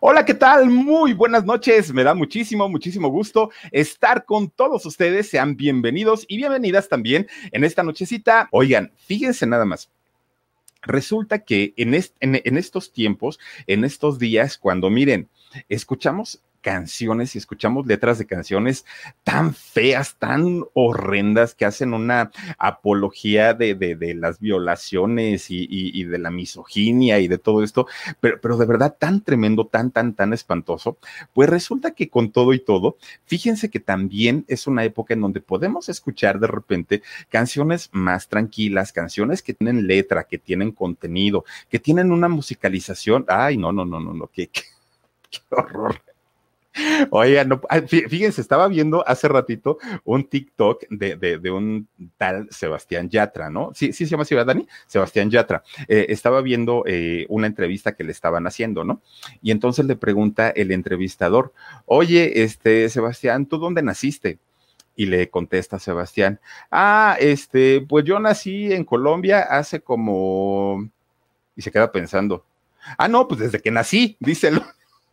Hola, ¿qué tal? Muy buenas noches. Me da muchísimo, muchísimo gusto estar con todos ustedes. Sean bienvenidos y bienvenidas también en esta nochecita. Oigan, fíjense nada más. Resulta que en, en estos tiempos, en estos días, cuando miren, escuchamos canciones y escuchamos letras de canciones tan feas, tan horrendas, que hacen una apología de, de, las violaciones y, de la misoginia y de todo esto, pero, pero de verdad tan tremendo, tan, tan, tan espantoso, pues resulta que con todo y todo, fíjense que también es una época en donde podemos escuchar de repente canciones más tranquilas, canciones que tienen letra, que tienen contenido, que tienen una musicalización. Ay, no, no, no, no, no, qué, qué horror. Oigan, no, fíjense, estaba viendo hace ratito un TikTok de, de, un tal Sebastián Yatra, ¿no? Sí, sí se llama así, Dani? Sebastián Yatra. Eh, estaba viendo eh, una entrevista que le estaban haciendo, ¿no? Y entonces le pregunta el entrevistador, oye, este, Sebastián, ¿tú dónde naciste? Y le contesta Sebastián, ah, este, pues yo nací en Colombia hace como... Y se queda pensando, ah, no, pues desde que nací, díselo.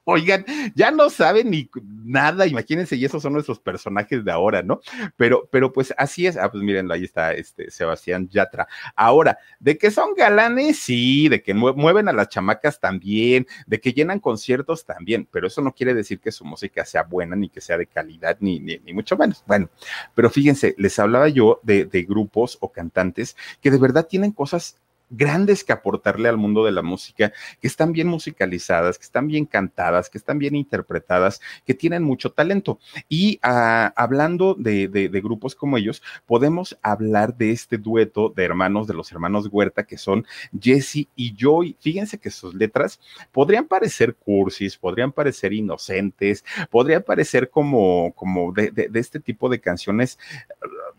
Oigan, ya no saben ni nada, imagínense, y esos son nuestros personajes de ahora, ¿no? Pero, pero pues así es. Ah, pues mírenlo, ahí está este Sebastián Yatra. Ahora, de que son galanes, sí, de que mueven a las chamacas también, de que llenan conciertos también, pero eso no quiere decir que su música sea buena, ni que sea de calidad, ni, ni, mucho menos. Bueno, pero fíjense, les hablaba yo de, de grupos o cantantes que de verdad tienen cosas grandes que aportarle al mundo de la música, que están bien musicalizadas, que están bien cantadas, que están bien interpretadas, que tienen mucho talento. Y ah, hablando de, grupos como ellos, podemos hablar de este dueto de hermanos, de los hermanos Huerta, que son Jesse y Joy. Fíjense que sus letras podrían parecer cursis, podrían parecer inocentes, podrían parecer como, como de, este tipo de canciones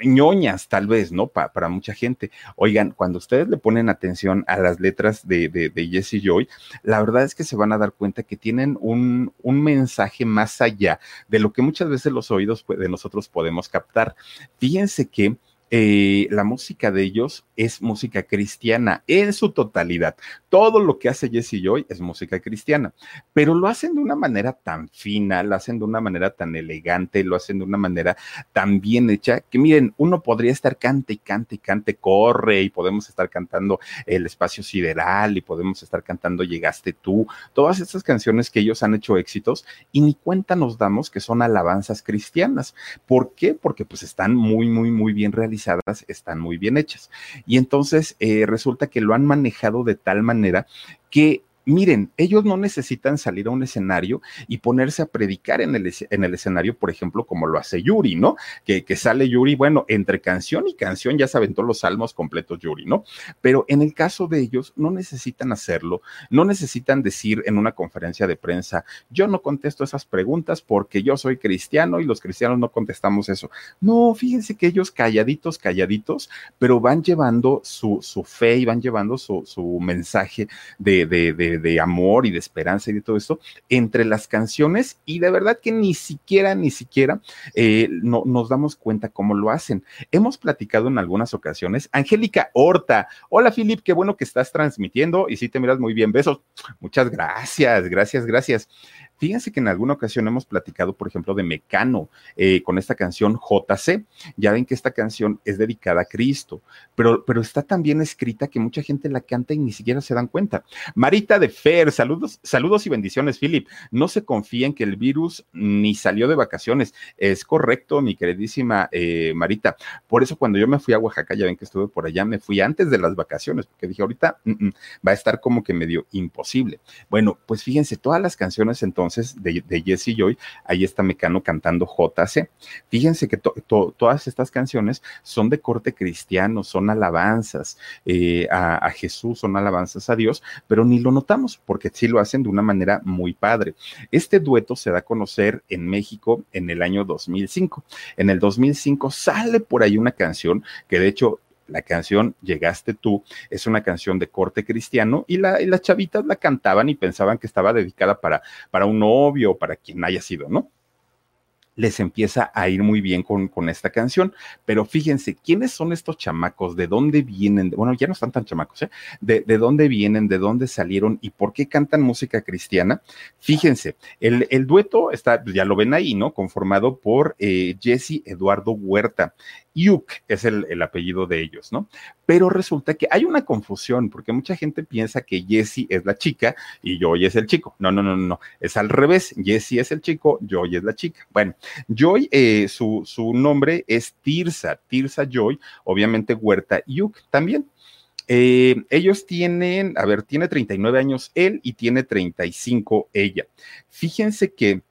ñoñas, tal vez, ¿no? para mucha gente. Oigan, cuando ustedes le ponen atención a las letras de, de, de Jesse Joy, la verdad es que se van a dar cuenta que tienen un, un mensaje más allá de lo que muchas veces los oídos de nosotros podemos captar. Fíjense que eh, la música de ellos es música cristiana en su totalidad. Todo lo que hace Jesse Joy es música cristiana, pero lo hacen de una manera tan fina, lo hacen de una manera tan elegante, lo hacen de una manera tan bien hecha que miren, uno podría estar cante y cante y cante, corre y podemos estar cantando El espacio sideral y podemos estar cantando Llegaste tú, todas estas canciones que ellos han hecho éxitos y ni cuenta nos damos que son alabanzas cristianas. ¿Por qué? Porque pues están muy, muy, muy bien realizadas están muy bien hechas. Y entonces eh, resulta que lo han manejado de tal manera que miren, ellos no necesitan salir a un escenario y ponerse a predicar en el, en el escenario, por ejemplo, como lo hace Yuri, ¿no? Que, sale Yuri, bueno, entre canción y canción ya se aventó los salmos completos Yuri, ¿no? Pero en el caso de ellos, no necesitan hacerlo, no necesitan decir en una conferencia de prensa, yo no contesto esas preguntas porque yo soy cristiano y los cristianos no contestamos eso. No, fíjense que ellos calladitos, calladitos, pero van llevando su, fe y van llevando su, mensaje de de, amor y de esperanza y de todo esto entre las canciones y de verdad que ni siquiera, ni siquiera eh, no, nos damos cuenta cómo lo hacen. Hemos platicado en algunas ocasiones. Angélica Horta, hola Filip, qué bueno que estás transmitiendo y sí te miras muy bien, besos. Muchas gracias, gracias, gracias. Fíjense que en alguna ocasión hemos platicado, por ejemplo, de Mecano eh, con esta canción JC. Ya ven que esta canción es dedicada a Cristo, pero, pero está tan bien escrita que mucha gente la canta y ni siquiera se dan cuenta. Marita de Fer, saludos, saludos y bendiciones, Philip. No se confíen que el virus ni salió de vacaciones. Es correcto, mi queridísima eh, Marita. Por eso cuando yo me fui a Oaxaca, ya ven que estuve por allá, me fui antes de las vacaciones, porque dije, ahorita mm, mm, va a estar como que medio imposible. Bueno, pues fíjense, todas las canciones entonces de, de Jesse Joy, ahí está Mecano cantando JC. Fíjense que todas estas canciones son de corte cristiano, son alabanzas eh, a, a Jesús, son alabanzas a Dios, pero ni lo notamos porque sí lo hacen de una manera muy padre. Este dueto se da a conocer en México en el año 2005. En el 2005 sale por ahí una canción que de hecho la canción Llegaste tú es una canción de corte cristiano y, la, y las chavitas la cantaban y pensaban que estaba dedicada para, para un novio o para quien haya sido, ¿no? Les empieza a ir muy bien con, con, esta canción. Pero fíjense, ¿quiénes son estos chamacos? ¿De dónde vienen? Bueno, ya no están tan chamacos, ¿eh? ¿De, de dónde vienen? ¿De dónde salieron? ¿Y por qué cantan música cristiana? Fíjense, el, el dueto está, ya lo ven ahí, ¿no? Conformado por eh, Jesse Eduardo Huerta. Yuk es el, el, apellido de ellos, ¿no? Pero resulta que hay una confusión porque mucha gente piensa que Jesse es la chica y Joy es el chico. No, no, no, no, es al revés. Jesse es el chico, Joy es la chica. Bueno, Joy, eh, su, su nombre es Tirsa, Tirsa Joy, obviamente Huerta Yuk también. Eh, ellos tienen, a ver, tiene 39 años él y tiene 35 ella. Fíjense que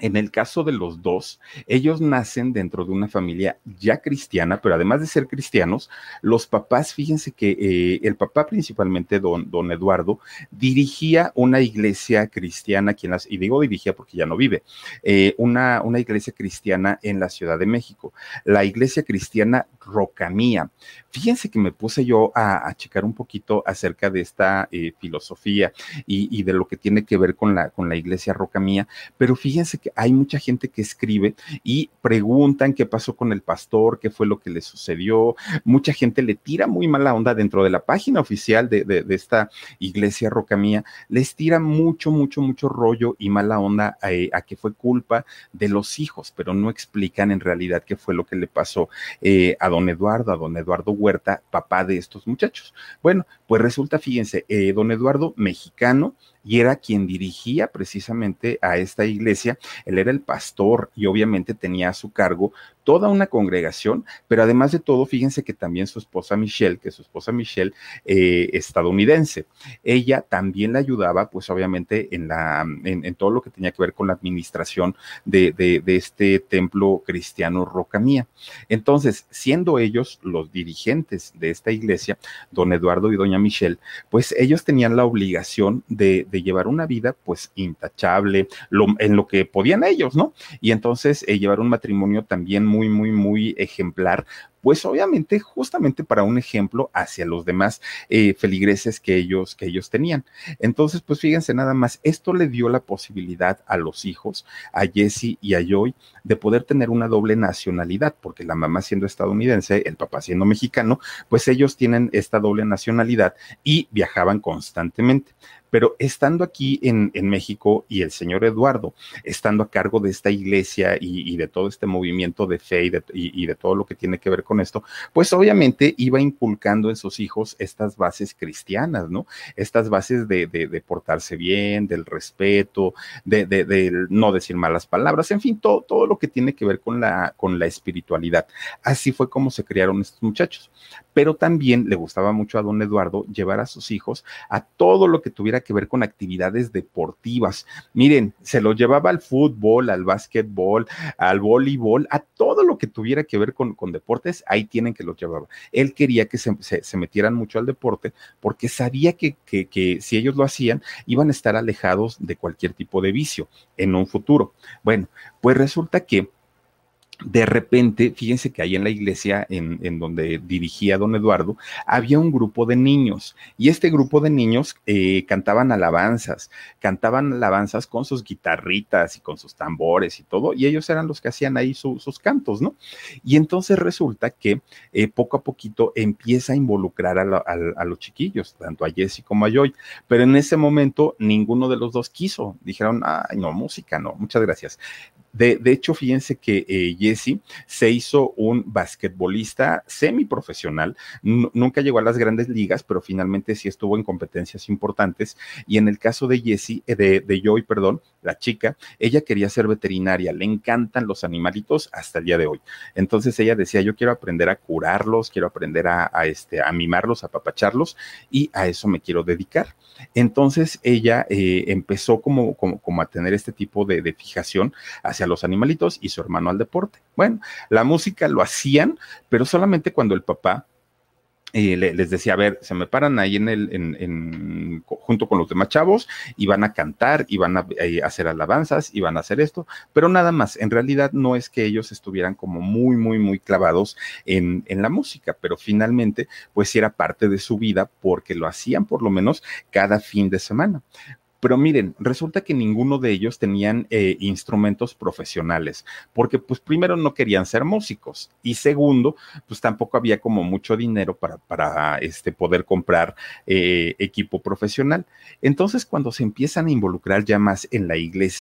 en el caso de los dos, ellos nacen dentro de una familia ya cristiana, pero además de ser cristianos, los papás, fíjense que eh, el papá principalmente, don, don, Eduardo, dirigía una iglesia cristiana, quien las, y digo dirigía porque ya no vive, eh, una, una iglesia cristiana en la Ciudad de México, la iglesia cristiana Rocamía. Fíjense que me puse yo a, checar un poquito acerca de esta eh, filosofía y, de lo que tiene que ver con la, con la iglesia Rocamía, pero fíjense que hay mucha gente que escribe y preguntan qué pasó con el pastor, qué fue lo que le sucedió. Mucha gente le tira muy mala onda dentro de la página oficial de, de, esta iglesia Rocamía, les tira mucho, mucho, mucho rollo y mala onda a, a, que fue culpa de los hijos, pero no explican en realidad qué fue lo que le pasó eh, a don Eduardo, a don Eduardo Huerta, papá de estos muchachos. Bueno, pues resulta, fíjense, eh, don Eduardo, mexicano, y era quien dirigía precisamente a esta iglesia. Él era el pastor y obviamente tenía a su cargo toda una congregación, pero además de todo, fíjense que también su esposa Michelle, que su esposa Michelle eh, estadounidense, ella también le ayudaba, pues obviamente en, la, en, todo lo que tenía que ver con la administración de, de, este templo cristiano Roca Mía. Entonces, siendo ellos los dirigentes de esta iglesia, don Eduardo y doña Michelle, pues ellos tenían la obligación de llevar una vida pues intachable, en lo que podían ellos, ¿no? Y entonces eh, llevar un matrimonio también muy, muy, muy ejemplar, pues obviamente justamente para un ejemplo hacia los demás eh, feligreses que ellos, que ellos tenían. Entonces, pues fíjense nada más, esto le dio la posibilidad a los hijos, a Jesse y a Joy, de poder tener una doble nacionalidad, porque la mamá siendo estadounidense, el papá siendo mexicano, pues ellos tienen esta doble nacionalidad y viajaban constantemente pero estando aquí en, en, México y el señor Eduardo, estando a cargo de esta iglesia y, de todo este movimiento de fe y de, y de, todo lo que tiene que ver con esto, pues obviamente iba inculcando en sus hijos estas bases cristianas, ¿no? Estas bases de, portarse bien, del respeto, de, de, no decir malas palabras, en fin, todo, todo lo que tiene que ver con la, con la espiritualidad. Así fue como se criaron estos muchachos. Pero también le gustaba mucho a don Eduardo llevar a sus hijos a todo lo que tuviera que ver con actividades deportivas. Miren, se lo llevaba al fútbol, al básquetbol, al voleibol, a todo lo que tuviera que ver con, con deportes, ahí tienen que los llevaba. Él quería que se, metieran mucho al deporte porque sabía que, que si ellos lo hacían, iban a estar alejados de cualquier tipo de vicio en un futuro. Bueno, pues resulta que de repente, fíjense que ahí en la iglesia en, donde dirigía don Eduardo, había un grupo de niños y este grupo de niños eh, cantaban alabanzas, cantaban alabanzas con sus guitarritas y con sus tambores y todo, y ellos eran los que hacían ahí su, sus cantos, ¿no? Y entonces resulta que eh, poco a poquito empieza a involucrar a, a, los chiquillos, tanto a Jesse como a Joy, pero en ese momento ninguno de los dos quiso, dijeron, ay, no, música, no, muchas gracias. De, de, hecho, fíjense que eh, Jesse se hizo un basquetbolista semiprofesional, nunca llegó a las grandes ligas, pero finalmente sí estuvo en competencias importantes. Y en el caso de Jesse, eh, de, de Joy, perdón, la chica, ella quería ser veterinaria, le encantan los animalitos hasta el día de hoy. Entonces ella decía, yo quiero aprender a curarlos, quiero aprender a, este, a mimarlos, a papacharlos, y a eso me quiero dedicar. Entonces ella eh, empezó como, como, como, a tener este tipo de, de fijación hacia los animalitos y su hermano al deporte. Bueno, la música lo hacían, pero solamente cuando el papá eh, les decía, a ver, se me paran ahí en el, en, junto con los demás chavos y van a cantar y van a eh, hacer alabanzas y van a hacer esto, pero nada más, en realidad no es que ellos estuvieran como muy, muy, muy clavados en, en la música, pero finalmente, pues era parte de su vida porque lo hacían por lo menos cada fin de semana. Pero miren, resulta que ninguno de ellos tenían eh, instrumentos profesionales, porque pues primero no querían ser músicos y segundo, pues tampoco había como mucho dinero para, para este, poder comprar eh, equipo profesional. Entonces cuando se empiezan a involucrar ya más en la iglesia.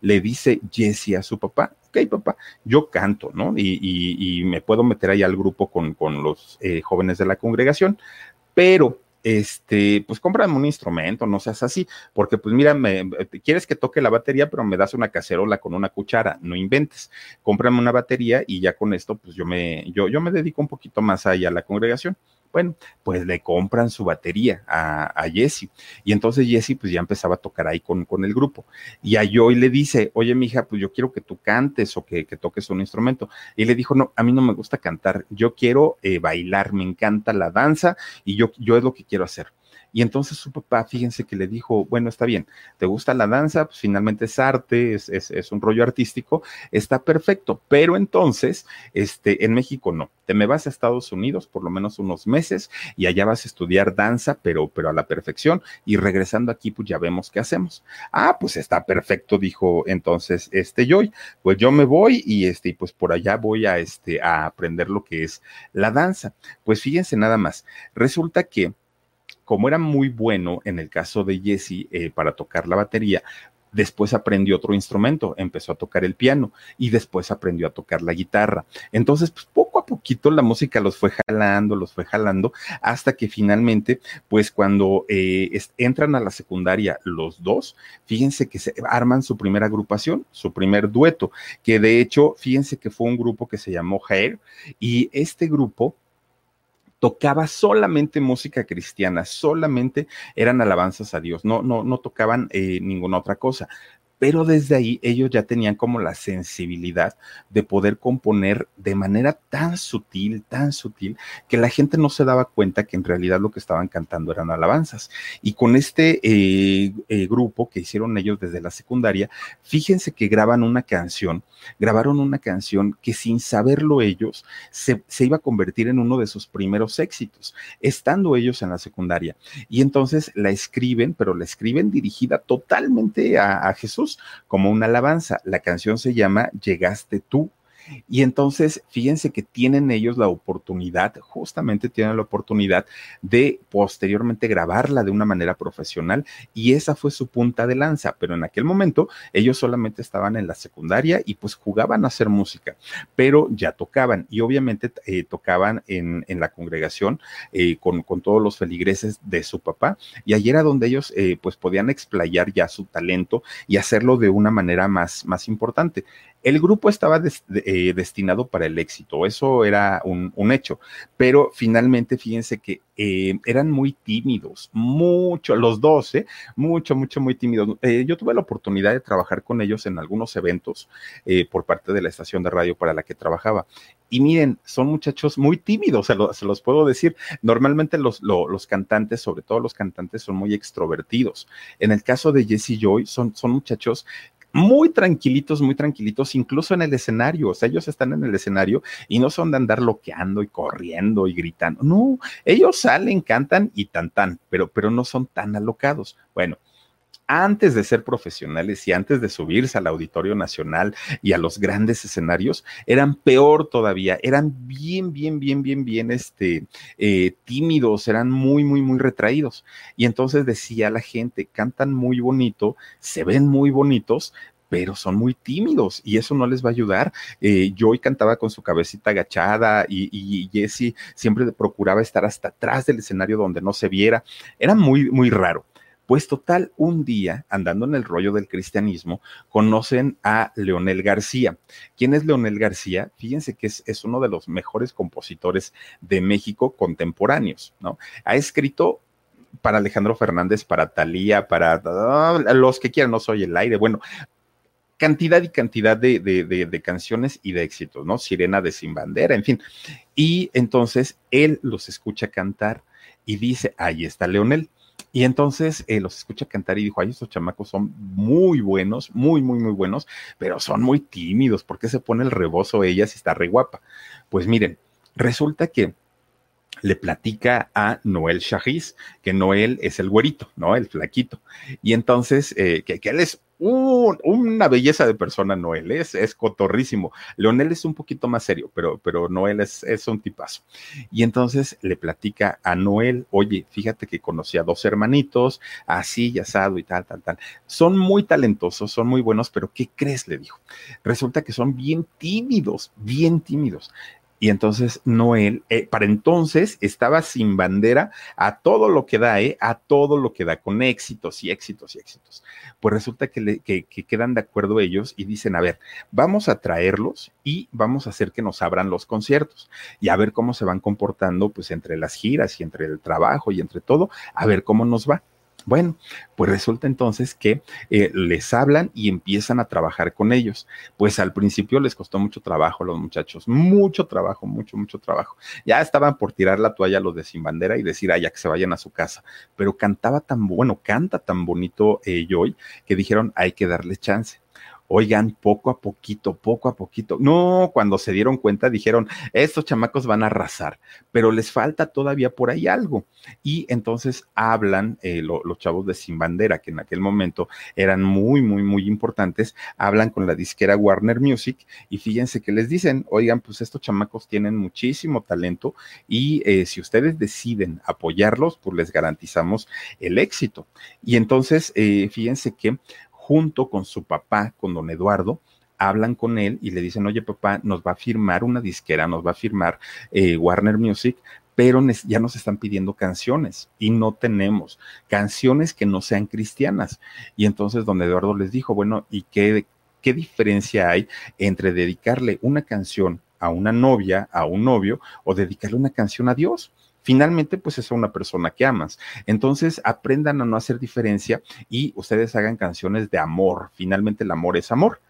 Le dice Jesse a su papá, ok papá, yo canto, ¿no? Y, y, y me puedo meter ahí al grupo con, los eh, jóvenes de la congregación, pero este, pues cómprame un instrumento, no seas así, porque pues mira, me, quieres que toque la batería, pero me das una cacerola con una cuchara, no inventes, cómprame una batería y ya con esto, pues yo me, yo, yo me dedico un poquito más ahí a la congregación. Bueno, pues le compran su batería a, a Jesse. Y entonces Jesse pues ya empezaba a tocar ahí con, con el grupo. Y a Joy le dice, oye, mija, pues yo quiero que tú cantes o que, que toques un instrumento. Y le dijo, no, a mí no me gusta cantar, yo quiero eh, bailar, me encanta la danza y yo, yo es lo que quiero hacer. Y entonces su papá, fíjense que le dijo, bueno, está bien, ¿te gusta la danza? Pues finalmente es arte, es, es, un rollo artístico, está perfecto, pero entonces, este, en México no, te me vas a Estados Unidos por lo menos unos meses y allá vas a estudiar danza, pero, pero a la perfección, y regresando aquí, pues ya vemos qué hacemos. Ah, pues está perfecto, dijo entonces este Joy, pues yo me voy y este, pues por allá voy a, este, a aprender lo que es la danza. Pues fíjense nada más, resulta que como era muy bueno en el caso de Jesse eh, para tocar la batería, después aprendió otro instrumento, empezó a tocar el piano y después aprendió a tocar la guitarra. Entonces, pues poco a poquito la música los fue jalando, los fue jalando, hasta que finalmente, pues cuando eh, entran a la secundaria los dos, fíjense que se arman su primera agrupación, su primer dueto, que de hecho, fíjense que fue un grupo que se llamó Hair y este grupo tocaba solamente música cristiana, solamente eran alabanzas a Dios, no, no, no tocaban eh, ninguna otra cosa pero desde ahí ellos ya tenían como la sensibilidad de poder componer de manera tan sutil, tan sutil, que la gente no se daba cuenta que en realidad lo que estaban cantando eran alabanzas. Y con este eh, eh, grupo que hicieron ellos desde la secundaria, fíjense que graban una canción, grabaron una canción que sin saberlo ellos se, se iba a convertir en uno de sus primeros éxitos, estando ellos en la secundaria. Y entonces la escriben, pero la escriben dirigida totalmente a, a Jesús como una alabanza. La canción se llama Llegaste tú. Y entonces, fíjense que tienen ellos la oportunidad, justamente tienen la oportunidad de posteriormente grabarla de una manera profesional y esa fue su punta de lanza, pero en aquel momento ellos solamente estaban en la secundaria y pues jugaban a hacer música, pero ya tocaban. Y obviamente eh, tocaban en, en, la congregación eh, con, con, todos los feligreses de su papá. Y allí era donde ellos eh, pues podían explayar ya su talento y hacerlo de una manera más, más importante El grupo estaba eh, destinado para el éxito, eso era un, hecho, pero finalmente fíjense que eh, eran muy tímidos, mucho, los dos, ¿eh? mucho, mucho, muy tímidos. yo tuve la oportunidad de trabajar con ellos en algunos eventos por parte de la estación de radio para la que trabajaba. Y miren, son muchachos muy tímidos, se, los puedo decir. Normalmente los, los, cantantes, sobre todo los cantantes, son muy extrovertidos. En el caso de Jesse Joy, son, son muchachos muy tranquilitos, muy tranquilitos, incluso en el escenario. O sea, ellos están en el escenario y no son de andar loqueando y corriendo y gritando. No, ellos salen, cantan y tan tan, pero, pero no son tan alocados. Bueno, antes de ser profesionales y antes de subirse al Auditorio Nacional y a los grandes escenarios, eran peor todavía, eran bien, bien, bien, bien, bien, este, eh, tímidos, eran muy, muy, muy retraídos. Y entonces decía la gente, cantan muy bonito, se ven muy bonitos, pero son muy tímidos y eso no les va a ayudar. Eh, Joy cantaba con su cabecita agachada y, y, Jesse siempre procuraba estar hasta atrás del escenario donde no se viera. Era muy, muy raro. Pues total, un día, andando en el rollo del cristianismo, conocen a Leonel García. ¿Quién es Leonel García? Fíjense que es, uno de los mejores compositores de México contemporáneos, ¿no? Ha escrito para Alejandro Fernández, para Talía, para los que quieran, no soy el aire, bueno, cantidad y cantidad de, de, canciones y de éxitos, ¿no? Sirena de Sin Bandera, en fin. Y entonces él los escucha cantar y dice, ahí está Leonel. Y entonces eh, los escucha cantar y dijo, ay, estos chamacos son muy buenos, muy, muy, muy buenos, pero son muy tímidos. ¿Por qué se pone el rebozo ella si está re guapa? Pues miren, resulta que le platica a Noel Shahis, que Noel es el güerito, ¿no? El flaquito. Y entonces, eh, que, que, él es una belleza de persona, Noel, es, es cotorrísimo. Leonel es un poquito más serio, pero, pero Noel es, es un tipazo. Y entonces le platica a Noel, oye, fíjate que conocí a dos hermanitos, así y asado y tal, tal, tal. Son muy talentosos, son muy buenos, pero ¿qué crees? Le dijo. Resulta que son bien tímidos, bien tímidos. Y entonces Noel, eh, para entonces estaba sin bandera a todo lo que da, ¿eh? a todo lo que da, con éxitos y éxitos y éxitos. Pues resulta que, que, quedan de acuerdo ellos y dicen, a ver, vamos a traerlos y vamos a hacer que nos abran los conciertos y a ver cómo se van comportando pues entre las giras y entre el trabajo y entre todo, a ver cómo nos va. Bueno, pues resulta entonces que eh, les hablan y empiezan a trabajar con ellos. Pues al principio les costó mucho trabajo a los muchachos, mucho trabajo, mucho, mucho trabajo. Ya estaban por tirar la toalla los de Sin Bandera y decir, ay, que se vayan a su casa. Pero cantaba tan bueno, canta tan bonito eh, Joy, que dijeron, hay que darle chance oigan, poco a poquito, poco a poquito. No, cuando se dieron cuenta dijeron, estos chamacos van a arrasar, pero les falta todavía por ahí algo. Y entonces hablan eh, los chavos de Sin Bandera, que en aquel momento eran muy, muy, muy importantes, hablan con la disquera Warner Music y fíjense que les dicen, oigan, pues estos chamacos tienen muchísimo talento y eh, si ustedes deciden apoyarlos, pues les garantizamos el éxito. Y entonces, eh, fíjense que junto con su papá, con don Eduardo, hablan con él y le dicen, oye papá, nos va a firmar una disquera, nos va a firmar eh, Warner Music, pero ya nos están pidiendo canciones y no tenemos canciones que no sean cristianas. Y entonces don Eduardo les dijo, bueno, ¿y qué, qué diferencia hay entre dedicarle una canción a una novia, a un novio, o dedicarle una canción a Dios? Finalmente pues es una persona que amas. Entonces aprendan a no hacer diferencia y ustedes hagan canciones de amor. Finalmente el amor es amor.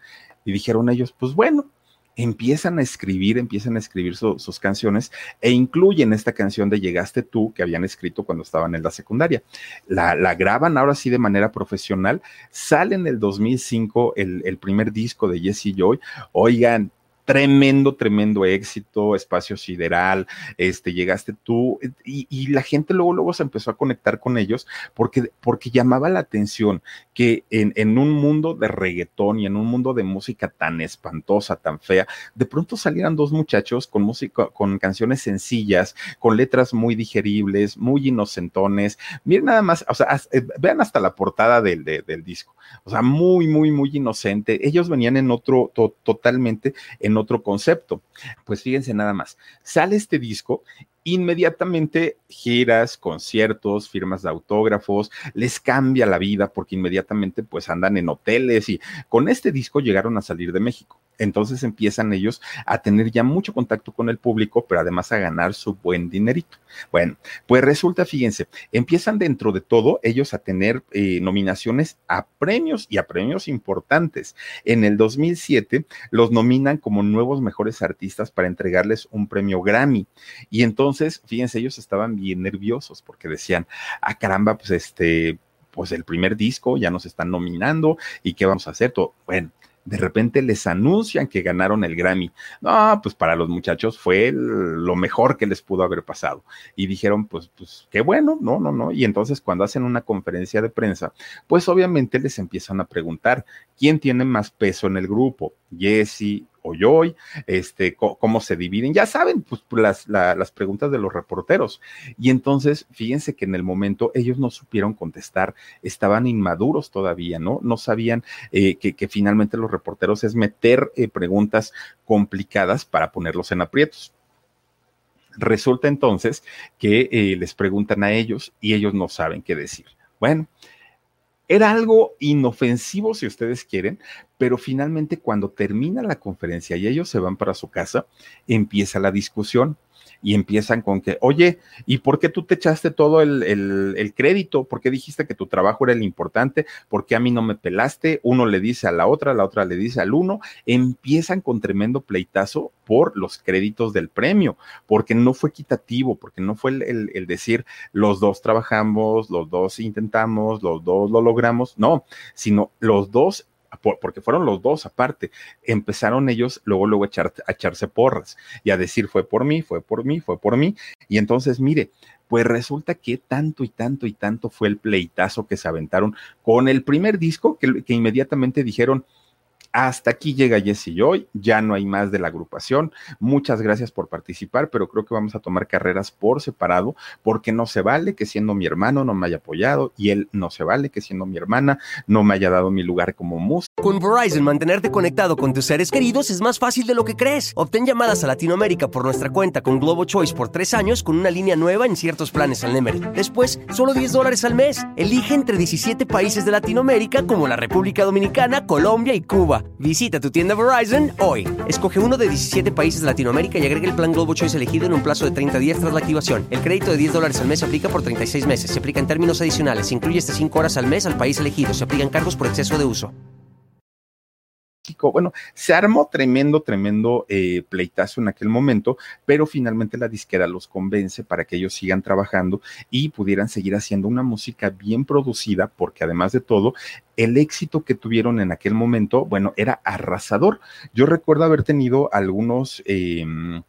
Y dijeron ellos, pues bueno, empiezan a escribir, empiezan a escribir sus canciones e incluyen esta canción de Llegaste tú que habían escrito cuando estaban en la secundaria. La, la graban ahora sí de manera profesional. Sale en el 2005 el, el primer disco de Jesse Joy. Oigan, tremendo, tremendo éxito, espacio sideral, este, llegaste tú, y, la gente luego, luego se empezó a conectar con ellos porque, porque llamaba la atención que en, en, un mundo de reggaetón y en un mundo de música tan espantosa, tan fea, de pronto salieran dos muchachos con música, con canciones sencillas, con letras muy digeribles, muy inocentones. Miren nada más, o sea, eh, vean hasta la portada del, del disco, o sea, muy, muy, muy inocente. Ellos venían en otro, totalmente, en otro concepto. Pues fíjense nada más, sale este disco inmediatamente giras, conciertos, firmas de autógrafos, les cambia la vida porque inmediatamente pues andan en hoteles y con este disco llegaron a salir de México. Entonces empiezan ellos a tener ya mucho contacto con el público, pero además a ganar su buen dinerito. Bueno, pues resulta, fíjense, empiezan dentro de todo ellos a tener eh, nominaciones a premios y a premios importantes. En el 2007 los nominan como nuevos mejores artistas para entregarles un premio Grammy. Y entonces, fíjense, ellos estaban bien nerviosos porque decían, ah, caramba, pues este, pues el primer disco ya nos están nominando y qué vamos a hacer. Todo. Bueno, de repente les anuncian que ganaron el Grammy. No, pues para los muchachos fue lo mejor que les pudo haber pasado. Y dijeron, pues, pues, qué bueno, no, no, no. Y entonces cuando hacen una conferencia de prensa, pues obviamente les empiezan a preguntar, ¿quién tiene más peso en el grupo? Jesse, hoy, este, cómo se dividen, ya saben, pues las, las preguntas de los reporteros. Y entonces, fíjense que en el momento ellos no supieron contestar, estaban inmaduros todavía, ¿no? No sabían eh, que, que, finalmente los reporteros es meter eh, preguntas complicadas para ponerlos en aprietos. Resulta entonces que eh, les preguntan a ellos y ellos no saben qué decir. Bueno, era algo inofensivo, si ustedes quieren, pero finalmente cuando termina la conferencia y ellos se van para su casa, empieza la discusión y empiezan con que, oye, ¿y por qué tú te echaste todo el, el, crédito? ¿Por qué dijiste que tu trabajo era el importante? ¿Por qué a mí no me pelaste? Uno le dice a la otra, la otra le dice al uno. Empiezan con tremendo pleitazo por los créditos del premio, porque no fue equitativo, porque no fue el, el decir los dos trabajamos, los dos intentamos, los dos lo logramos, no, sino los dos porque fueron los dos aparte, empezaron ellos luego, luego a, a echarse porras y a decir fue por mí, fue por mí, fue por mí. Y entonces, mire, pues resulta que tanto y tanto y tanto fue el pleitazo que se aventaron con el primer disco que, que inmediatamente dijeron, hasta aquí llega Jesse Joy, ya no hay más de la agrupación. Muchas gracias por participar, pero creo que vamos a tomar carreras por separado, porque no se vale que siendo mi hermano no me haya apoyado y él no se vale que siendo mi hermana no me haya dado mi lugar como músico. Con Verizon, mantenerte conectado con tus seres queridos es más fácil de lo que crees. Obtén llamadas a Latinoamérica por nuestra cuenta con Globo Choice por tres años con una línea nueva en ciertos planes al Nemery. Después, solo 10 dólares al mes. Elige entre 17 países de Latinoamérica como la República Dominicana, Colombia y Cuba. Visita tu tienda Verizon hoy. Escoge uno de 17 países de Latinoamérica y agrega el plan Globo Choice elegido en un plazo de 30 días tras la activación. El crédito de 10 dólares al mes se aplica por 36 meses. Se aplica en términos adicionales. Se incluye hasta 5 horas al mes al país elegido. Se aplican cargos por exceso de uso. Bueno, se armó tremendo, tremendo eh, pleitazo en aquel momento, pero finalmente la disquera los convence para que ellos sigan trabajando y pudieran seguir haciendo una música bien producida, porque además de todo, el éxito que tuvieron en aquel momento, bueno, era arrasador. Yo recuerdo haber tenido algunos, em,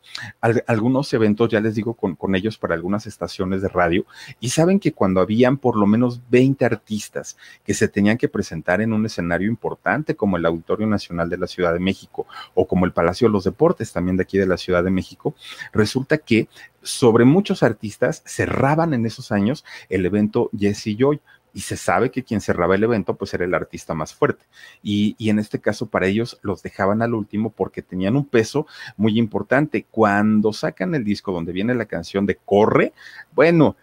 algunos eventos, ya les digo, con, con, ellos para algunas estaciones de radio, y saben que cuando habían por lo menos 20 artistas que se tenían que presentar en un escenario importante como el Auditorio Nacional de la Ciudad de México o como el Palacio de los Deportes también de aquí de la Ciudad de México, resulta que sobre muchos artistas cerraban en esos años el evento Jesse Joy y se sabe que quien cerraba el evento pues era el artista más fuerte. Y, y, en este caso para ellos los dejaban al último porque tenían un peso muy importante. Cuando sacan el disco donde viene la canción de Corre, bueno,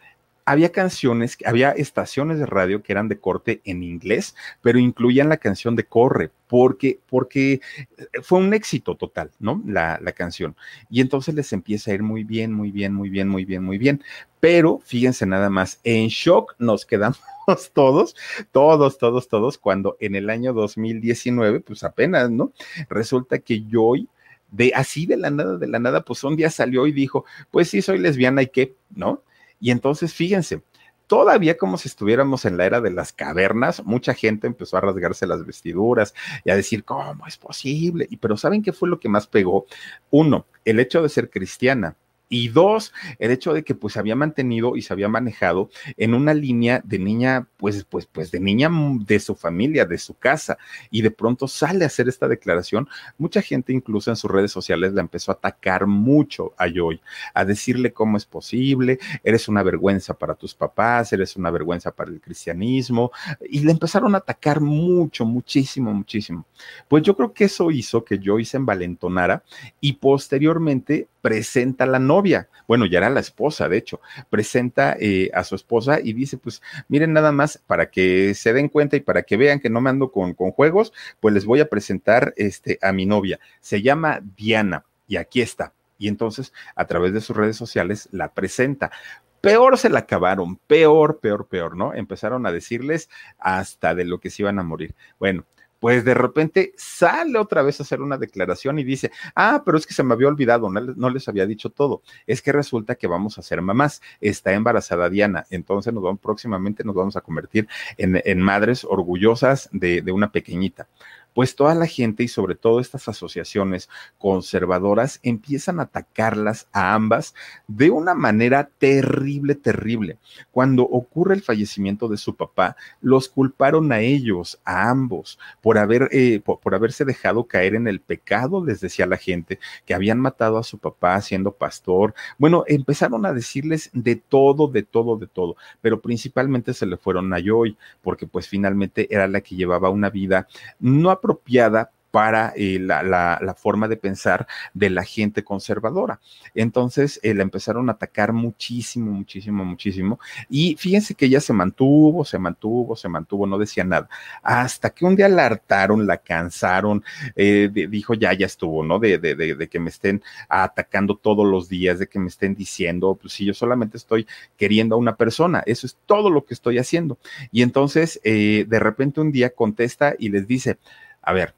había canciones, había estaciones de radio que eran de corte en inglés, pero incluían la canción de Corre, porque, porque eh, fue un éxito total, ¿no? La, la canción. Y entonces les empieza a ir muy bien, muy bien, muy bien, muy bien, muy bien. Pero fíjense nada más, en shock nos quedamos todos, todos, todos, todos, cuando en el año 2019, pues apenas, ¿no? Resulta que Joy de así de la nada, de la nada, pues un día salió y dijo, pues sí, soy lesbiana y qué, ¿no? Y entonces, fíjense, todavía como si estuviéramos en la era de las cavernas, mucha gente empezó a rasgarse las vestiduras y a decir, ¿cómo es posible? Y pero ¿saben qué fue lo que más pegó? Uno, el hecho de ser cristiana. Y dos, el hecho de que pues había mantenido y se había manejado en una línea de niña, pues, pues, pues de niña de su familia, de su casa, y de pronto sale a hacer esta declaración, mucha gente incluso en sus redes sociales la empezó a atacar mucho a Joy, a decirle cómo es posible, eres una vergüenza para tus papás, eres una vergüenza para el cristianismo, y le empezaron a atacar mucho, muchísimo, muchísimo. Pues yo creo que eso hizo que Joy se envalentonara y posteriormente presenta a la novia, bueno, ya era la esposa, de hecho, presenta eh, a su esposa y dice, pues miren nada más, para que se den cuenta y para que vean que no me ando con, con juegos, pues les voy a presentar este, a mi novia. Se llama Diana y aquí está. Y entonces, a través de sus redes sociales, la presenta peor se la acabaron, peor, peor, peor, ¿no? Empezaron a decirles hasta de lo que se iban a morir. Bueno, pues de repente sale otra vez a hacer una declaración y dice, ah, pero es que se me había olvidado, no, les había dicho todo. Es que resulta que vamos a ser mamás. Está embarazada Diana, entonces nos vamos, próximamente nos vamos a convertir en, madres orgullosas de, de una pequeñita pues toda la gente y sobre todo estas asociaciones conservadoras empiezan a atacarlas a ambas de una manera terrible, terrible. Cuando ocurre el fallecimiento de su papá, los culparon a ellos, a ambos, por, haber, eh, por, haberse dejado caer en el pecado, les decía la gente, que habían matado a su papá siendo pastor. Bueno, empezaron a decirles de todo, de todo, de todo, pero principalmente se le fueron a Joy, porque pues finalmente era la que llevaba una vida no apropiada para eh, la, la, forma de pensar de la gente conservadora. Entonces eh, la empezaron a atacar muchísimo, muchísimo, muchísimo. Y fíjense que ella se mantuvo, se mantuvo, se mantuvo, no decía nada. Hasta que un día la hartaron, la cansaron, eh, dijo ya, ya estuvo, ¿no? De, de, de, de, que me estén atacando todos los días, de que me estén diciendo, pues si yo solamente estoy queriendo a una persona, eso es todo lo que estoy haciendo. Y entonces de repente un día contesta y les dice, a ver,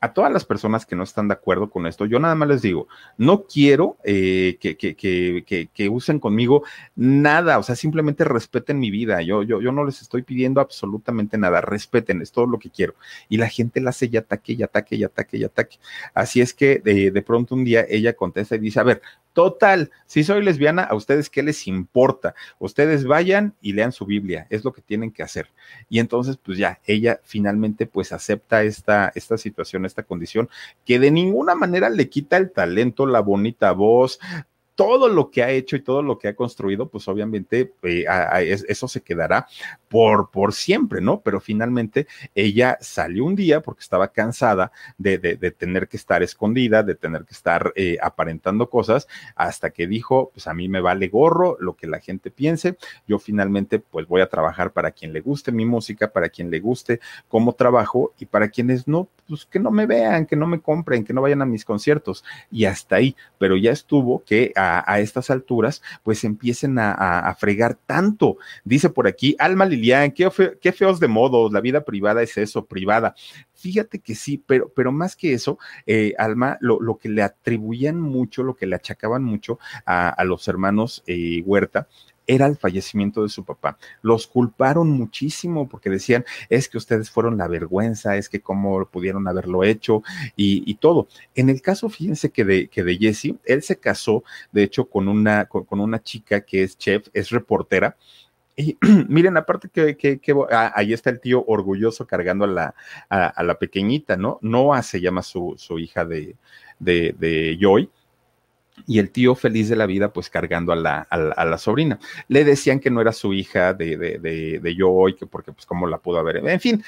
a todas las personas que no están de acuerdo con esto, yo nada más les digo, no quiero eh, que, que, que, que, usen conmigo nada, o sea, simplemente respeten mi vida, yo, yo, yo no les estoy pidiendo absolutamente nada, respeten, es todo lo que quiero. Y la gente la hace y ataque, y ataque, y ataque, y ataque. Así es que de, de pronto un día ella contesta y dice, a ver, Total, si soy lesbiana, ¿a ustedes qué les importa? Ustedes vayan y lean su Biblia, es lo que tienen que hacer. Y entonces, pues ya, ella finalmente pues acepta esta, esta situación, esta condición, que de ninguna manera le quita el talento, la bonita voz, todo lo que ha hecho y todo lo que ha construido, pues obviamente eh, eso se quedará por, por siempre, ¿no? Pero finalmente ella salió un día porque estaba cansada de, de, tener que estar escondida, de tener que estar eh, aparentando cosas, hasta que dijo, pues a mí me vale gorro lo que la gente piense, yo finalmente pues voy a trabajar para quien le guste mi música, para quien le guste cómo trabajo y para quienes no, pues que no me vean, que no me compren, que no vayan a mis conciertos y hasta ahí, pero ya estuvo que a, estas alturas, pues empiecen a, fregar tanto. Dice por aquí, Alma Lilian, qué, qué feos de modos, la vida privada es eso, privada. Fíjate que sí, pero, pero más que eso, eh, Alma, lo, lo, que le atribuían mucho, lo que le achacaban mucho a, a los hermanos eh, Huerta, era el fallecimiento de su papá. Los culparon muchísimo porque decían, es que ustedes fueron la vergüenza, es que cómo pudieron haberlo hecho y, todo. En el caso, fíjense que de, que de Jesse, él se casó, de hecho, con una, con, una chica que es chef, es reportera, y miren, aparte que, que, ah, ahí está el tío orgulloso cargando a la, a, la pequeñita, ¿no? Noah se llama su, su hija de, de, de Joy y el tío feliz de la vida, pues cargando a la, a la, sobrina. Le decían que no era su hija de, de, de, de que porque pues cómo la pudo haber. En fin,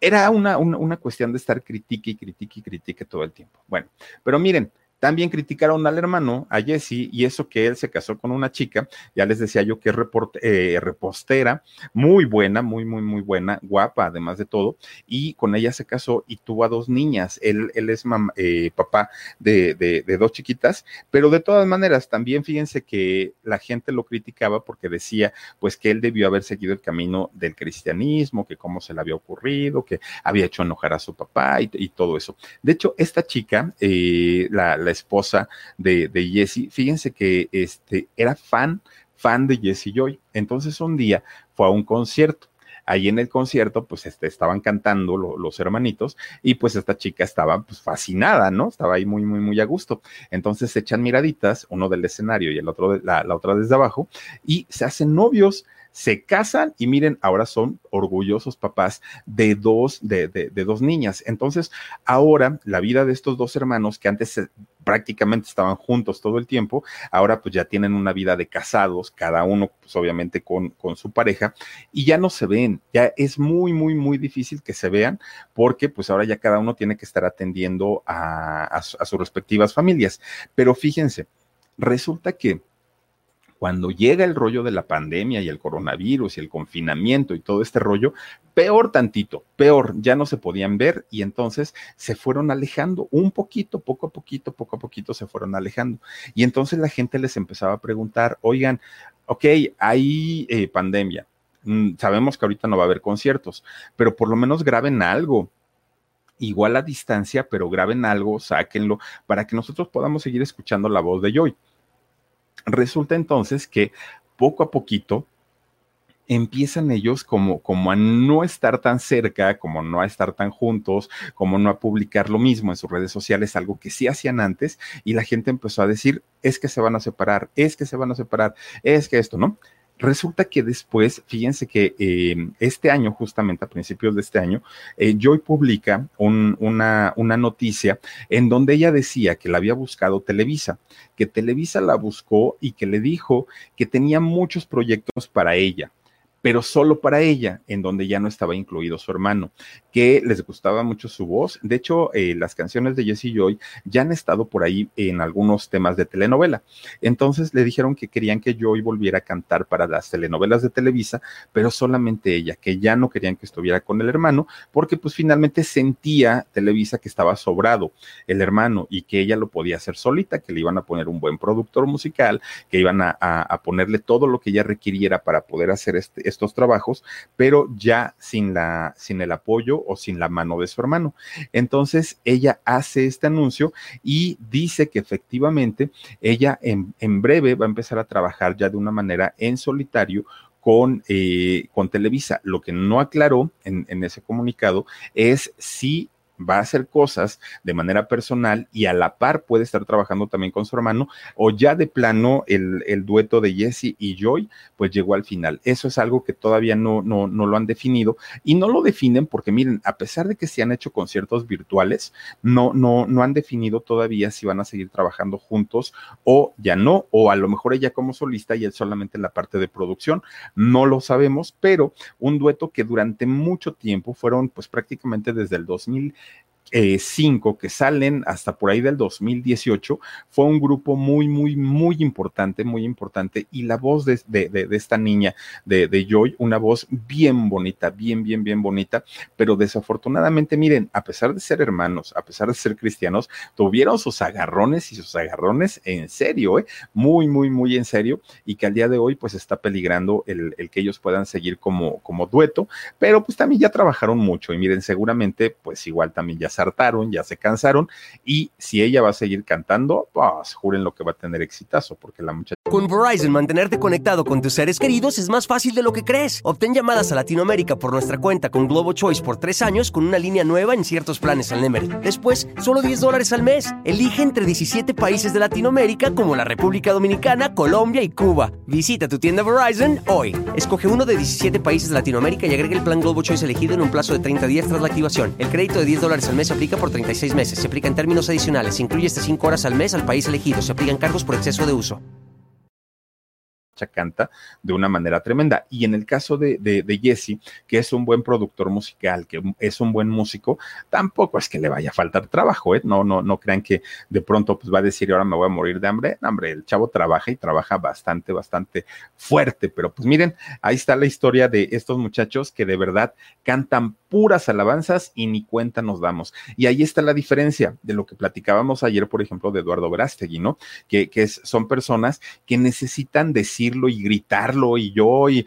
era una, una, una cuestión de estar critique y critique y critique todo el tiempo. Bueno, pero miren, también criticaron al hermano, a Jesse, y eso que él se casó con una chica, ya les decía yo que es eh, repostera, muy buena, muy, muy, muy buena, guapa, además de todo, y con ella se casó y tuvo a dos niñas. Él, él es eh, papá de, dos chiquitas, pero de todas maneras, también fíjense que la gente lo criticaba porque decía, pues que él debió haber seguido el camino del cristianismo, que cómo se le había ocurrido, que había hecho enojar a su papá y, y todo eso. De hecho, esta chica, eh, la esposa de, de Jesse, fíjense que este, era fan, fan de Jesse Joy. Entonces un día fue a un concierto ahí en el concierto, pues este, estaban cantando los hermanitos y pues esta chica estaba pues fascinada, ¿no? Estaba ahí muy, muy, muy a gusto. Entonces se echan miraditas, uno del escenario y el otro, de, la, la otra desde abajo, y se hacen novios se casan y miren, ahora son orgullosos papás de dos, de, de, de, dos niñas. Entonces, ahora la vida de estos dos hermanos que antes prácticamente estaban juntos todo el tiempo, ahora pues ya tienen una vida de casados, cada uno pues obviamente con, con su pareja, y ya no se ven, ya es muy, muy, muy difícil que se vean, porque pues ahora ya cada uno tiene que estar atendiendo a, a, a sus respectivas familias. Pero fíjense, Resulta que cuando llega el rollo de la pandemia y el coronavirus y el confinamiento y todo este rollo, peor tantito, peor, ya no se podían ver y entonces se fueron alejando un poquito, poco a poquito, poco a poquito se fueron alejando. Y entonces la gente les empezaba a preguntar, oigan, ok, hay eh, pandemia, mm, sabemos que ahorita no va a haber conciertos, pero por lo menos graben algo, igual a distancia, pero graben algo, sáquenlo, para que nosotros podamos seguir escuchando la voz de Joy. Resulta entonces que poco a poquito empiezan ellos como, como a no estar tan cerca, como no a estar tan juntos, como no a publicar lo mismo en sus redes sociales, algo que sí hacían antes, y la gente empezó a decir, es que se van a separar, es que se van a separar, es que esto, ¿no? Resulta que después, fíjense que eh, este año, justamente a principios de este año, eh, Joy publica una, una noticia en donde ella decía que la había buscado Televisa, que Televisa la buscó y que le dijo que tenía muchos proyectos para ella pero solo para ella, en donde ya no estaba incluido su hermano, que les gustaba mucho su voz. De hecho, eh, las canciones de Jessie Joy ya han estado por ahí en algunos temas de telenovela. Entonces le dijeron que querían que Joy volviera a cantar para las telenovelas de Televisa, pero solamente ella, que ya no querían que estuviera con el hermano, porque pues finalmente sentía Televisa que estaba sobrado el hermano y que ella lo podía hacer solita, que le iban a poner un buen productor musical, que iban a ponerle todo lo que ella requiriera para poder hacer este estos trabajos, pero ya sin, la, sin el apoyo o sin la mano de su hermano. Entonces ella hace este anuncio y dice que efectivamente ella en, en breve va a empezar a trabajar ya de una manera en solitario con, eh, con, Televisa. Lo que no aclaró en, en, ese comunicado es si va a hacer cosas de manera personal y a la par puede estar trabajando también con su hermano o ya de plano el, el dueto de Jesse y Joy pues llegó al final. Eso es algo que todavía no, no, no lo han definido y no lo definen porque miren, a pesar de que se han hecho conciertos virtuales, no, no, no han definido todavía si van a seguir trabajando juntos o ya no, o a lo mejor ella como solista y él solamente en la parte de producción, no lo sabemos, pero un dueto que durante mucho tiempo fueron pues prácticamente desde el 2000 eh, cinco que salen hasta por ahí del 2018, fue un grupo muy, muy, muy importante, muy importante. Y la voz de, de, de, esta niña, de, Joy, una voz bien bonita, bien, bien, bien bonita. Pero desafortunadamente, miren, a pesar de ser hermanos, a pesar de ser cristianos, tuvieron sus agarrones y sus agarrones en serio, ¿eh? muy, muy, muy en serio. Y que al día de hoy, pues está peligrando el, el que ellos puedan seguir como, como dueto. Pero pues también ya trabajaron mucho. Y miren, seguramente, pues igual también ya hartaron, ya se cansaron y si ella va a seguir cantando, pues juren lo que va a tener exitazo porque la muchacha... Con Verizon, mantenerte conectado con tus seres queridos es más fácil de lo que crees. Obtén llamadas a Latinoamérica por nuestra cuenta con Globo Choice por tres años con una línea nueva en ciertos planes al Nemery. Después, solo 10 dólares al mes. Elige entre 17 países de Latinoamérica como la República Dominicana, Colombia y Cuba. Visita tu tienda Verizon hoy. Escoge uno de 17 países de Latinoamérica y agrega el plan Globo Choice elegido en un plazo de 30 días tras la activación. El crédito de 10 dólares al mes se aplica por 36 meses. Se aplica en términos adicionales. Se incluye hasta 5 horas al mes al país elegido. Se aplican cargos por exceso de uso canta de una manera tremenda. Y en el caso de, de, de, Jesse, que es un buen productor musical, que es un buen músico, tampoco es que le vaya a faltar trabajo, ¿eh? No, no, no crean que de pronto pues va a decir ahora me voy a morir de hambre. No, hombre, el chavo trabaja y trabaja bastante, bastante fuerte. Pero pues miren, ahí está la historia de estos muchachos que de verdad cantan puras alabanzas y ni cuenta nos damos. Y ahí está la diferencia de lo que platicábamos ayer, por ejemplo, de Eduardo Verástegui, ¿no? Que, que son personas que necesitan decir y gritarlo y yo y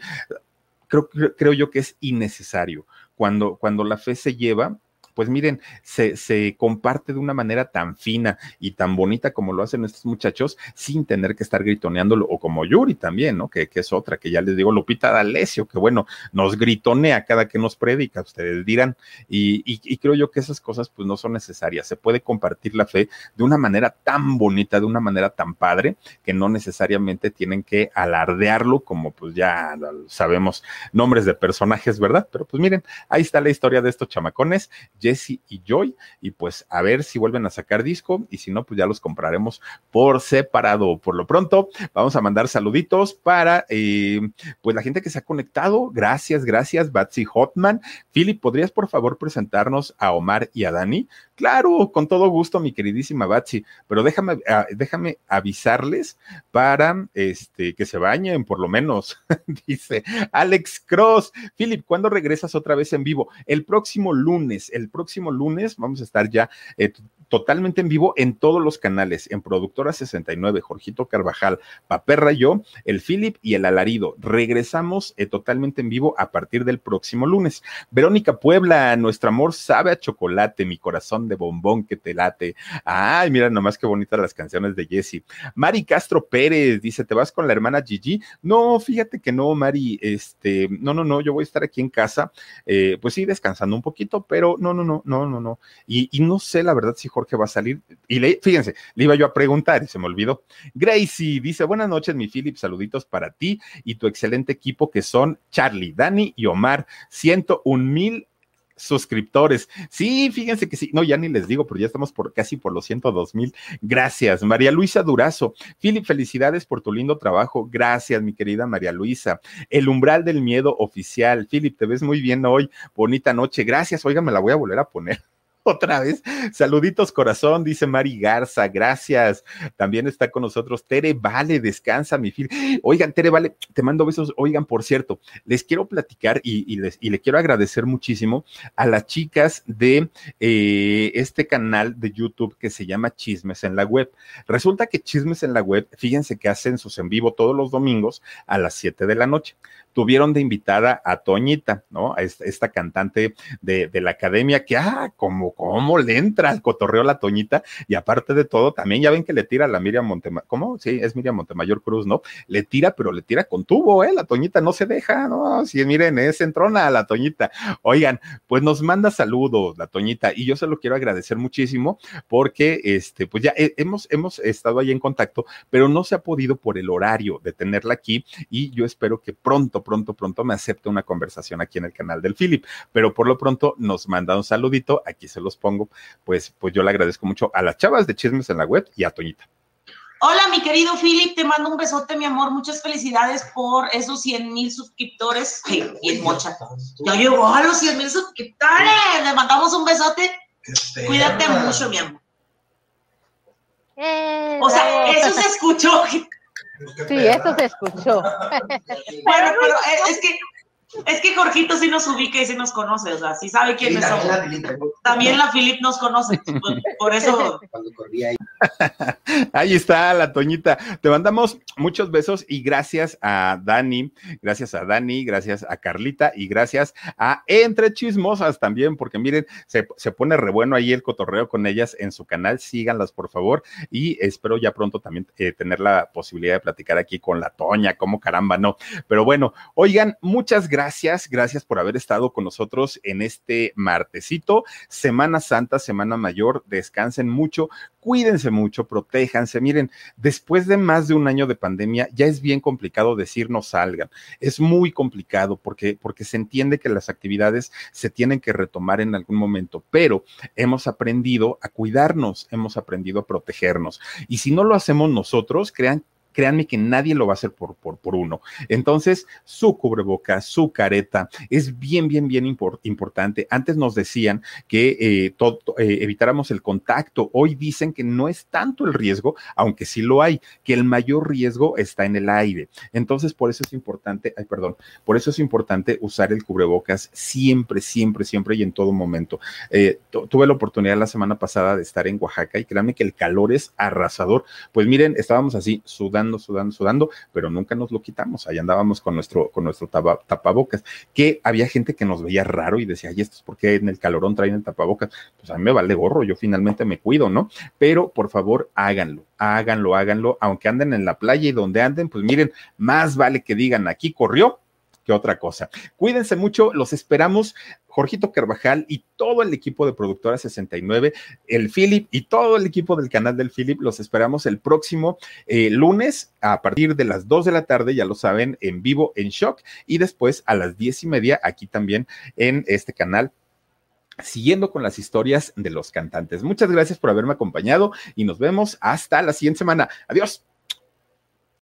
creo, creo yo que es innecesario. Cuando, cuando la fe se lleva, pues miren, se, se, comparte de una manera tan fina y tan bonita como lo hacen estos muchachos sin tener que estar gritoneándolo, o como Yuri también, ¿no? Que, que es otra, que ya les digo, Lupita D'Alessio, que bueno, nos gritonea cada que nos predica, ustedes dirán, y, y, y, creo yo que esas cosas pues no son necesarias, se puede compartir la fe de una manera tan bonita, de una manera tan padre, que no necesariamente tienen que alardearlo como pues ya sabemos nombres de personajes, ¿verdad? Pero pues miren, ahí está la historia de estos chamacones Jesse y Joy, y pues a ver si vuelven a sacar disco, y si no, pues ya los compraremos por separado. Por lo pronto, vamos a mandar saluditos para eh, pues la gente que se ha conectado. Gracias, gracias, Batsy Hotman. Philip, ¿podrías por favor presentarnos a Omar y a Dani? Claro, con todo gusto, mi queridísima Batsy, pero déjame, déjame avisarles para este, que se bañen, por lo menos, dice Alex Cross. Philip, ¿cuándo regresas otra vez en vivo? El próximo lunes, el próximo lunes vamos a estar ya eh, totalmente en vivo en todos los canales, en Productora 69, Jorgito Carvajal, Paperra yo, el Philip y el Alarido. Regresamos eh, totalmente en vivo a partir del próximo lunes. Verónica Puebla, nuestro amor sabe a chocolate, mi corazón de bombón que te late. Ay, mira nomás qué bonitas las canciones de Jesse. Mari Castro Pérez dice, ¿te vas con la hermana Gigi? No, fíjate que no, Mari, este, no, no, no, yo voy a estar aquí en casa, eh, pues sí, descansando un poquito, pero no, no, no, no, no, no. Y, y no sé la verdad si Jorge va a salir. Y le, fíjense, le iba yo a preguntar y se me olvidó. Gracie dice, buenas noches, mi Philip, saluditos para ti y tu excelente equipo que son Charlie, Dani y Omar. Ciento un mil suscriptores. Sí, fíjense que sí. No, ya ni les digo, pero ya estamos por casi por los 102 mil. Gracias, María Luisa Durazo. Philip, felicidades por tu lindo trabajo. Gracias, mi querida María Luisa. El umbral del miedo oficial. Philip, te ves muy bien hoy. Bonita noche. Gracias. Oiga, me la voy a volver a poner. otra vez. Saluditos, corazón, dice Mari Garza, gracias. También está con nosotros Tere Vale, descansa, mi fil. Oigan, Tere Vale, te mando besos. Oigan, por cierto, les quiero platicar y, les, y le quiero agradecer muchísimo a las chicas de eh, este canal de YouTube que se llama Chismes en la Web. Resulta que Chismes en la Web, fíjense que hacen sus en vivo todos los domingos a las 7 de la noche tuvieron de invitada a Toñita, ¿no? A esta, cantante de, la academia que, ah, como, cómo le entra al cotorreo la Toñita y aparte de todo, también ya ven que le tira a la Miriam Montemayor, ¿cómo? Sí, es Miriam Montemayor Cruz, ¿no? Le tira, pero le tira con tubo, ¿eh? La Toñita no se deja, ¿no? Sí, miren, es entrona la Toñita. Oigan, pues nos manda saludos la Toñita y yo se lo quiero agradecer muchísimo porque, este, pues ya hemos, hemos estado ahí en contacto, pero no se ha podido por el horario de tenerla aquí y yo espero que pronto, pronto, pronto me acepte una conversación aquí en el canal del Philip, pero por lo pronto nos manda un saludito, aquí se los pongo, pues, pues yo le agradezco mucho a las chavas de Chismes en la Web y a Toñita. Hola, mi querido Philip, te mando un besote, mi amor. Muchas felicidades por esos 100 mil suscriptores. Ay, bien mocha. Ya llegó a los 100 mil suscriptores. Le mandamos un besote. Cuídate mucho, mi amor. Eh, o sea, eso se escuchó. Sí, eso se escuchó. bueno, pero es que es que Jorgito sí nos ubica y sí nos conoce, o sea, sí sabe quiénes somos. también la Filip nos conoce, por, eso. ahí. ahí está la Toñita. Te mandamos muchos besos y gracias a Dani, gracias a Dani, gracias a Carlita y gracias a Entre Chismosas también, porque miren, se, pone re bueno ahí el cotorreo con ellas en su canal. Síganlas, por favor, y espero ya pronto también eh, tener la posibilidad de platicar aquí con la Toña, como caramba, no. Pero bueno, oigan, muchas gracias gracias, gracias por haber estado con nosotros en este martesito, Semana Santa, Semana Mayor, descansen mucho, cuídense mucho, protéjanse. Miren, después de más de un año de pandemia, ya es bien complicado decir no salgan. Es muy complicado porque, porque se entiende que las actividades se tienen que retomar en algún momento, pero hemos aprendido a cuidarnos, hemos aprendido a protegernos. Y si no lo hacemos nosotros, crean créanme que nadie lo va a hacer por, por, uno. Entonces, su cubrebocas, su careta, es bien, bien, bien importante. Antes nos decían que eh, eh, evitáramos el contacto. Hoy dicen que no es tanto el riesgo, aunque sí lo hay, que el mayor riesgo está en el aire. Entonces, por eso es importante, ay, perdón, por eso es importante usar el cubrebocas siempre, siempre, siempre y en todo momento. Eh, tuve la oportunidad la semana pasada de estar en Oaxaca y créanme que el calor es arrasador. Pues miren, estábamos así sudando sudando, sudando, pero nunca nos lo quitamos. Ahí andábamos con nuestro, con nuestro tapabocas, que había gente que nos veía raro y decía, ay, esto es porque en el calorón traen el tapabocas. Pues a mí me vale gorro, yo finalmente me cuido, ¿no? Pero por favor, háganlo, háganlo, háganlo, aunque anden en la playa y donde anden, pues miren, más vale que digan, aquí corrió que otra cosa. Cuídense mucho, los esperamos. Jorgito Carvajal y todo el equipo de Productora 69, el Philip y todo el equipo del canal del Philip, los esperamos el próximo eh, lunes a partir de las 2 de la tarde, ya lo saben, en vivo en Shock y después a las 10 y media aquí también en este canal siguiendo con las historias de los cantantes. Muchas gracias por haberme acompañado y nos vemos hasta la siguiente semana. Adiós.